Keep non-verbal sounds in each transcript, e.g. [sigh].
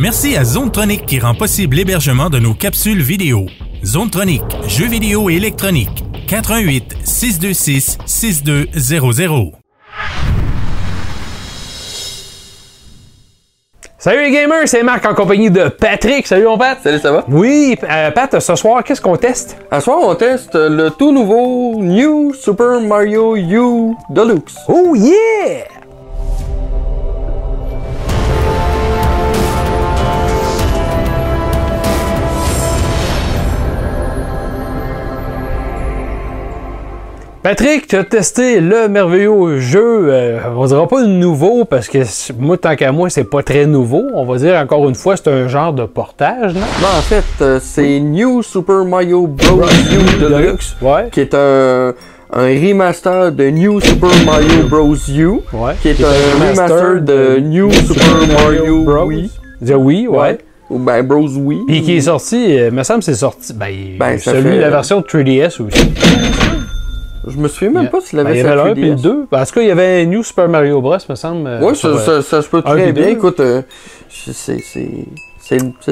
Merci à Zonetronic qui rend possible l'hébergement de nos capsules vidéo. Zonetronic, jeux vidéo et électronique. 88 626 6200. Salut les gamers, c'est Marc en compagnie de Patrick. Salut mon Pat. Salut, ça va? Oui, euh, Pat, ce soir, qu'est-ce qu'on teste? À soir, on teste le tout nouveau New Super Mario U Deluxe. Oh yeah! Patrick, tu as testé le merveilleux jeu. euh, on dira pas nouveau parce que moi, tant qu'à moi, c'est pas très nouveau. On va dire encore une fois, c'est un genre de portage, non? Non, en fait, euh, c'est New Super Mario Bros. U Deluxe, Ouais. qui est un, un remaster de New Super Mario Bros. U, Ouais. qui est, un remaster de New Super Mario Bros. Wii. Ouais. Ou ben Bros. Wii. Puis qui est sorti, euh, me semble c'est sorti. Ben, Ben, celui, fait- la version 3DS aussi. Je me souviens même pas s'il Ben, avait il y avait le 1 puis le 3DS. 2. Parce qu'il y avait New Super Mario Bros, me semble. euh, Oui, ça, euh, ça, ça se peut un très bien. Écoute, euh, c'est c'est-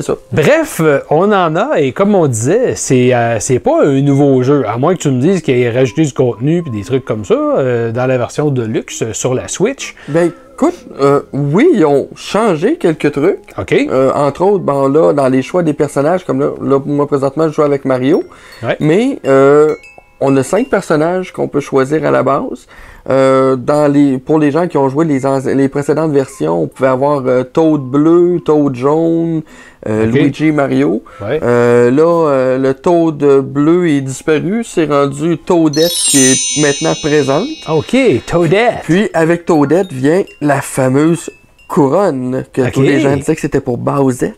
ça. Bref, euh, on en a, et comme on disait, c'est euh, c'est pas un nouveau jeu. À moins que tu me dises qu'il ait rajouté du contenu puis des trucs comme ça euh, dans la version de luxe sur la Switch. Ben écoute, euh, oui, ils ont changé quelques trucs. OK? Entre autres, bon là, dans les choix des personnages, comme là, là moi présentement, je joue avec Mario. Ouais. Mais euh, on a cinq personnages qu'on peut choisir à la base. Euh, dans les, pour les gens qui ont joué les, précédentes versions, on pouvait avoir euh, Toad bleu, Toad jaune, euh. Luigi Mario. Ouais. Là, le Toad bleu est disparu, c'est rendu Toadette qui est maintenant présente. OK, Toadette. Puis avec Toadette vient la fameuse couronne que tous les gens disaient que c'était pour Bowsette.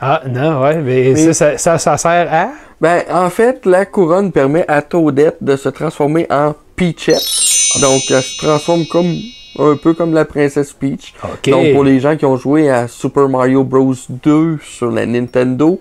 Ah, non, ouais, mais Mais- ça, ça, ça, ça sert à? Ben, en fait, la couronne permet à Toadette de se transformer en Peachette. Donc, elle se transforme comme un peu comme la princesse Peach. OK. Donc, pour les gens qui ont joué à Super Mario Bros 2 sur la Nintendo,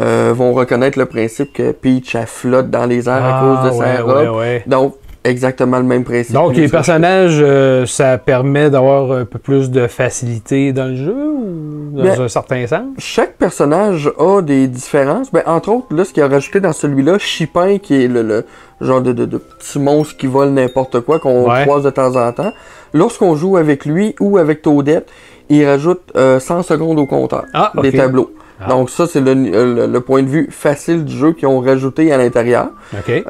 euh, vont reconnaître le principe que Peach elle flotte dans les airs à cause de sa Ah, ouais, robe. ouais, ouais. Donc, exactement le même principe. Donc, les personnages, euh, ça permet d'avoir un peu plus de facilité dans le jeu ou dans Ben, un certain sens? Chaque personnage a des différences. Ben, entre autres, là, ce qu'il a rajouté dans celui-là, Chipin, qui est le, le genre de, de, de petit monstre qui vole n'importe quoi, qu'on Ouais. croise de temps en temps. Lorsqu'on joue avec lui ou avec Toadette, il rajoute euh, 100 secondes au compteur Ah, des tableaux. Ah. Donc ça, c'est le, le- le point de vue facile du jeu qu'ils ont rajouté à l'intérieur.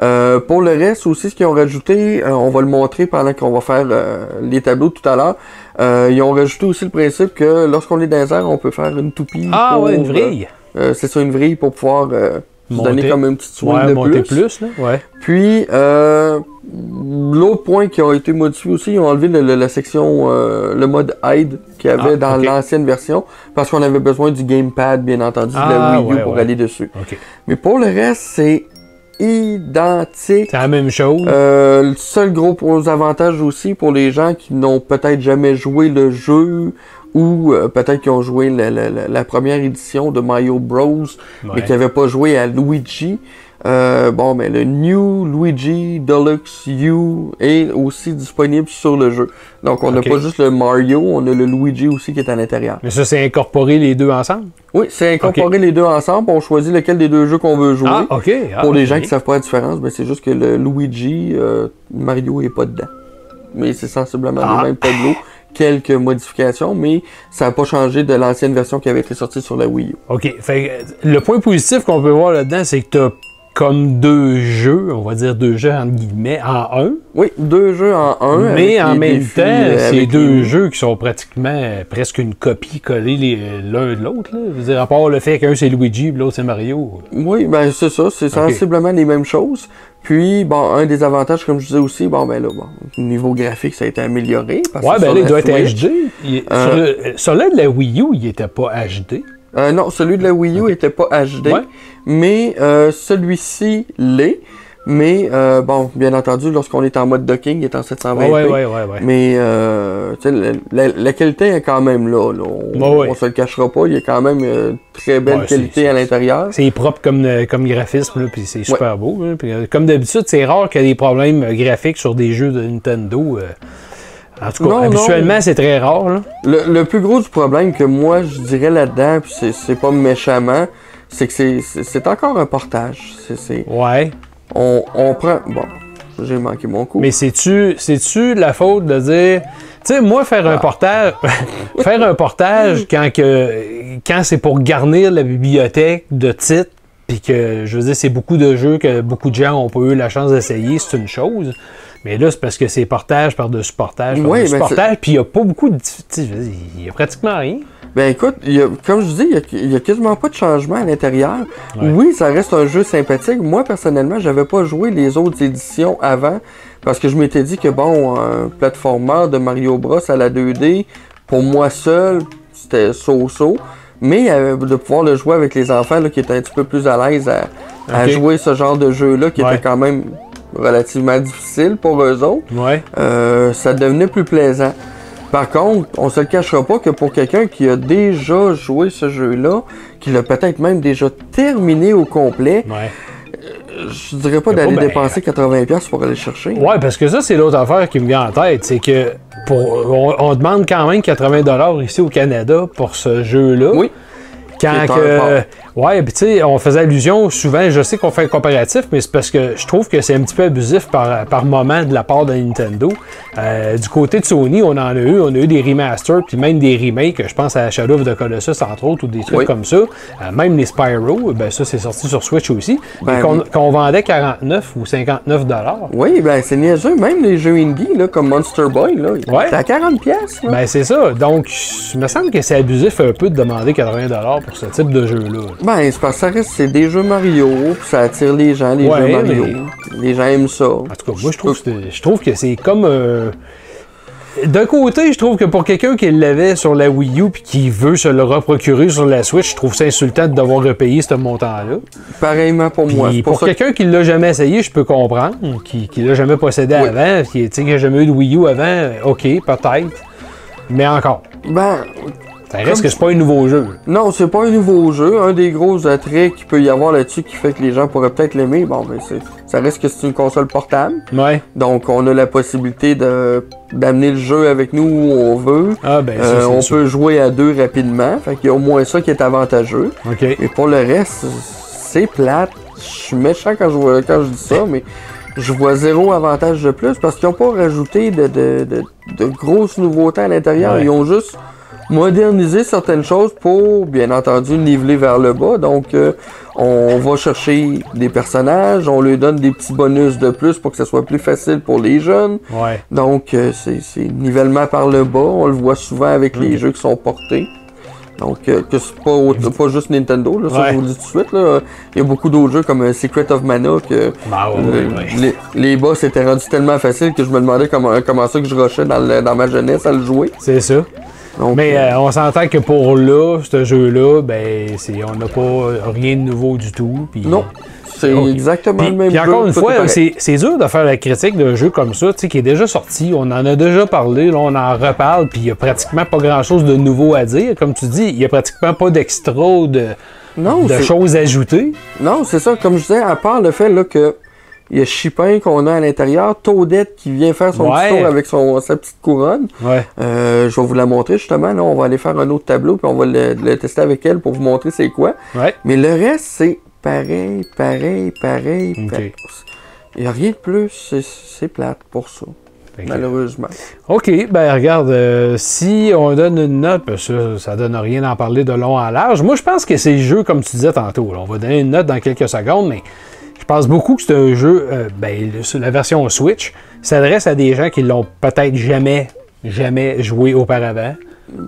Euh, pour le reste aussi, ce qu'ils ont rajouté, euh, on va le montrer pendant qu'on va faire euh, les tableaux tout à l'heure. Ils ont rajouté aussi le principe que lorsqu'on est dans les airs, on peut faire une toupie. Ah, pour, ouais, une vrille. c'est ça, une vrille pour pouvoir se donner comme un petit swing Ouais, de monter plus. plus, là. Ouais. Puis, euh, l'autre point qui a été modifié aussi, ils ont enlevé le- le- la section, euh, le mode hide qu'il y avait Ah, dans l'ancienne version, parce qu'on avait besoin du gamepad, bien entendu, de Ah, la Wii U ouais, pour ouais. aller dessus. Mais pour le reste, c'est identique. C'est la même chose. Euh, le seul gros avantage aussi pour les gens qui n'ont peut-être jamais joué le jeu ou euh, peut-être qui ont joué la, la- la- la première édition de Mario Bros mais Ouais. qui n'avaient pas joué à Luigi. Euh, bon, mais le New Luigi Deluxe U est aussi disponible sur le jeu. Donc on n'a pas juste le Mario, on a le Luigi aussi qui est à l'intérieur. Mais ça, c'est incorporer les deux ensemble? Oui, c'est incorporer les deux ensemble. On choisit lequel des deux jeux qu'on veut jouer. Ah, OK. Ah, Pour les gens qui savent pas la différence, ben c'est juste que le Luigi, euh, Mario est pas dedans. Mais c'est sensiblement Ah. le même tableau. Quelques modifications, mais ça n'a pas changé de l'ancienne version qui avait été sortie sur la Wii U. OK. Fait le point positif qu'on peut voir là-dedans, c'est que tu as comme deux jeux, on va dire deux jeux entre guillemets, en un. Oui, deux jeux en un. mais en même défis, temps, euh, c'est deux les- jeux qui sont pratiquement euh, presque une copie collée l'un de l'autre. à part le fait qu'un c'est Luigi et l'autre c'est Mario. Oui, ben c'est ça, c'est sensiblement les mêmes choses. Puis, bon, un des avantages, comme je disais aussi, bon, ben là, bon, au niveau graphique, ça a été amélioré. Parce Ouais, que ben là, il doit être HD. Il- Euh, Sur le- Celui-là de la Wii U, il était pas HD. Euh, non, celui de la Wii U était pas HD, Ouais. mais euh, celui-ci l'est. Mais euh, bon, bien entendu, lorsqu'on est en mode docking, il est en 720p. Ouais, ouais, ouais, ouais. ouais. Mais euh, la, la- la qualité est quand même là. là. On, ouais. on se le cachera pas. Il y a quand même euh, très belle qualité à l'intérieur. C'est propre comme, euh, comme graphisme, là, puis c'est super beau. hein. Puis, comme d'habitude, c'est rare qu'il y ait des problèmes graphiques sur des jeux de Nintendo. En tout cas, Non, habituellement, c'est très rare. Là. Le, le plus gros du problème que moi je dirais là-dedans, puis c'est- c'est pas méchamment, c'est que c'est- encore un portage. Ouais. on, on prend. Bon, j'ai manqué mon coup. Mais c'est-tu, c'est-tu la faute de dire. Tu sais, moi, faire un Ah. portage. [laughs] faire un portage quand, que, quand c'est pour garnir la bibliothèque de titres, puis que, je veux dire, c'est beaucoup de jeux que beaucoup de gens ont pas eu la chance d'essayer, c'est une chose. Mais là, c'est parce que c'est portage par-dessus portage Oui, par-dessus mais portage, puis il n'y a pas beaucoup de. Il y a pratiquement rien. Ben écoute, il y a- comme je dis, il y a- quasiment pas de changement à l'intérieur. Ouais. Oui, ça reste un jeu sympathique. Moi, personnellement, j'avais pas joué les autres éditions avant parce que je m'étais dit que bon, un platformer de Mario Bros à la 2D, pour moi seul, c'était so-so. Mais euh, de pouvoir le jouer avec les enfants là, qui étaient un petit peu plus à l'aise à, jouer ce genre de jeu-là qui Ouais. était quand même relativement difficile pour eux autres, Ouais. euh, ça devenait plus plaisant. Par contre, on se le cachera pas que pour quelqu'un qui a déjà joué ce jeu-là, qui l'a peut-être même déjà terminé au complet, Ouais. je dirais pas d'aller ben- dépenser 80$ pour aller le chercher. Ouais, parce que ça, c'est l'autre affaire qui me vient en tête. C'est que pour, on, on demande quand même 80$ ici au Canada pour ce jeu-là. Oui. Quand que. Ouais, puis tu sais, on faisait allusion souvent, je sais qu'on fait un comparatif, mais c'est parce que je trouve que c'est un petit peu abusif par, par moment de la part de Nintendo. Euh, du côté de Sony, on en a eu, on a eu des remasters, puis même des remakes, je pense à Shadow of the Colossus entre autres, ou des trucs Oui. comme ça. Euh, même les Spyro, ben ça c'est sorti sur Switch aussi. Ben qu'on oui. qu'on vendait 49 ou 59 dollars. Oui, ben c'est niaiseux. Même les jeux indie, là, comme Monster Boy, là, Ouais. c'est à 40$. pièces. Ben c'est ça. Donc, il me semble que c'est abusif un peu de demander 80$ pour ce type de jeu-là. Ben, c'est parce que ça reste, c'est des jeux Mario, puis ça attire les gens, les Ouais, jeux Mario. Les gens aiment ça. En tout cas, moi, je trouve, que c'est- je trouve que c'est comme. euh, D'un côté, je trouve que pour quelqu'un qui l'avait sur la Wii U puis qui veut se le reprocurer sur la Switch, je trouve ça insultant de devoir repayer ce montant-là. Pareillement pour moi. Puis pour, pour ça quelqu'un qui l'a jamais essayé, je peux comprendre, qui, qui l'a jamais possédé Oui. avant, qui n'a jamais eu de Wii U avant, ok, peut-être. Mais encore, Ben, ça reste Comme- que c'est pas un nouveau jeu. non, c'est pas un nouveau jeu. Un des gros attraits qu'il peut y avoir là-dessus qui fait que les gens pourraient peut-être l'aimer, bon, ben, c'est, ça reste que c'est une console portable. Ouais. Donc, on a la possibilité de, d'amener le jeu avec nous où on veut. Ah, ben, ça, Euh, on sûr. peut jouer à deux rapidement. Fait qu'il y a au moins ça qui est avantageux. Ok. Et pour le reste, c'est plate. Je suis méchant quand je, vois, quand je dis ça, mais je vois zéro avantage de plus parce qu'ils n'ont pas rajouté de, de, de, de grosses nouveautés à l'intérieur. Ouais. Ils ont juste modernisé certaines choses pour, bien entendu, niveler vers le bas. Donc, euh, on va chercher des personnages, on leur donne des petits bonus de plus pour que ce soit plus facile pour les jeunes. Ouais. Donc, euh, c'est c'est nivellement par le bas. On le voit souvent avec les jeux qui sont portés. Donc, euh, que c'est pas, pas juste Nintendo, là, ça Ouais. je vous le dis tout de suite. Là. Il y a beaucoup d'autres jeux comme euh, Secret of Mana que Bah, ouais, le- ouais, ouais. Les, les boss étaient rendus tellement faciles que je me demandais comment, comment ça que je rushais dans, le- dans ma jeunesse à le jouer. C'est ça. Donc, Mais euh, euh, on s'entend que pour là, ce jeu-là, ben, c'est, on n'a pas rien de nouveau du tout. puis- non, c'est exactement Puis, le même puis jeu. encore une fois, c'est, dur de faire la critique d'un jeu comme ça, tu sais, qui est déjà sorti. On en a déjà parlé, là, on en reparle, puis il n'y a pratiquement pas grand-chose de nouveau à dire. Comme tu dis, il n'y a pratiquement pas d'extra de, Non, de choses ajoutées. Non, c'est ça. Comme je disais, à part le fait là, que il y a Chipin qu'on a à l'intérieur, Toadette qui vient faire son Ouais. petit tour avec son, sa petite couronne. Ouais. Euh, je vais vous la montrer justement. Là, on va aller faire un autre tableau puis on va le, le tester avec elle pour vous montrer c'est quoi. Ouais. Mais le reste, c'est pareil, pareil, pareil. Il n'y a rien de plus. C'est- plate pour ça, malheureusement. OK, ben regarde, euh, si on donne une note, ça, ça donne rien d'en parler de long en large. Moi, je pense que c'est le jeu, comme tu disais tantôt. là. on va donner une note dans quelques secondes, mais pense beaucoup que c'est un jeu, euh, ben, la version Switch, s'adresse à des gens qui l'ont peut-être jamais, jamais joué auparavant,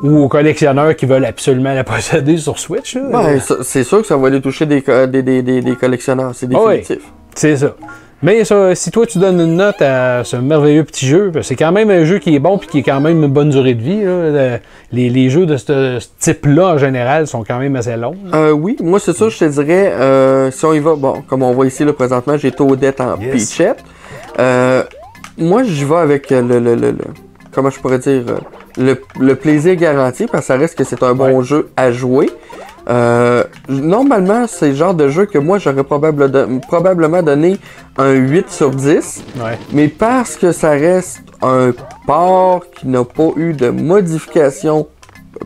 ou aux collectionneurs qui veulent absolument la [laughs] posséder sur Switch. Ouais, c'est sûr que ça va aller toucher des, co- des, des, des, collectionneurs. C'est Ah définitif. C'est ça. Mais ça, si toi tu donnes une note à ce merveilleux petit jeu, ben, c'est quand même un jeu qui est bon puis qui est quand même une bonne durée de vie. là. Le- Les, les jeux de ce, ce type-là, en général, sont quand même assez longs. Euh, oui, moi c'est ça, je te dirais, euh, si on y va, bon, comme on voit ici là, présentement, j'ai Toadette en Yes. Peachette. Euh, moi j'y vais avec le, le, le, le- comment je pourrais dire, euh, le, le plaisir garanti, parce que ça reste que c'est un bon Ouais. jeu à jouer. Euh, normalement, c'est le genre de jeu que moi j'aurais probable- probablement donné un 8 sur 10, Ouais. mais parce que ça reste un port qui n'a pas eu de modification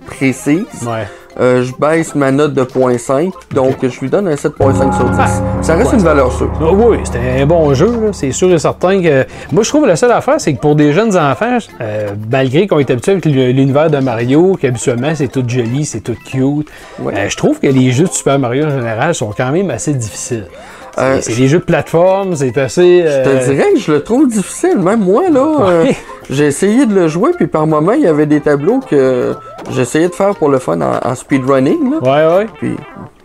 précise, Ouais. Euh, je baisse ma note de 0.5, donc je lui donne un 7.5 sur 10. Ça reste une valeur sûre. Ah oui, c'était un bon jeu, c'est sûr et certain que. Moi, je trouve la seule affaire, c'est que pour des jeunes enfants, euh, malgré qu'on est habitué avec l'univers de Mario, qu'habituellement c'est tout joli, c'est tout cute, Ouais. euh, je trouve que les jeux de Super Mario en général sont quand même assez difficiles. C'est Euh, des jeux de plateforme, c'est assez. Je te dirais que je le trouve difficile. Même moi, là, euh, j'ai essayé de le jouer, puis par moment, il y avait des tableaux que j'essayais de faire pour le fun en, en speedrunning. là. Ouais, ouais. Puis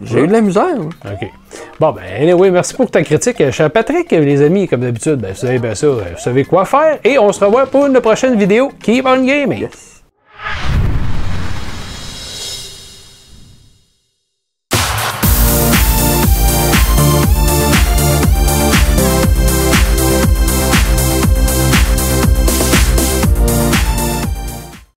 j'ai eu de la misère. là. OK. Bon, ben, anyway, merci pour ta critique. Cher Patrick, les amis, comme d'habitude, ben, vous savez bien ça, euh, vous savez quoi faire. Et on se revoit pour une prochaine vidéo. Keep on gaming! Yes.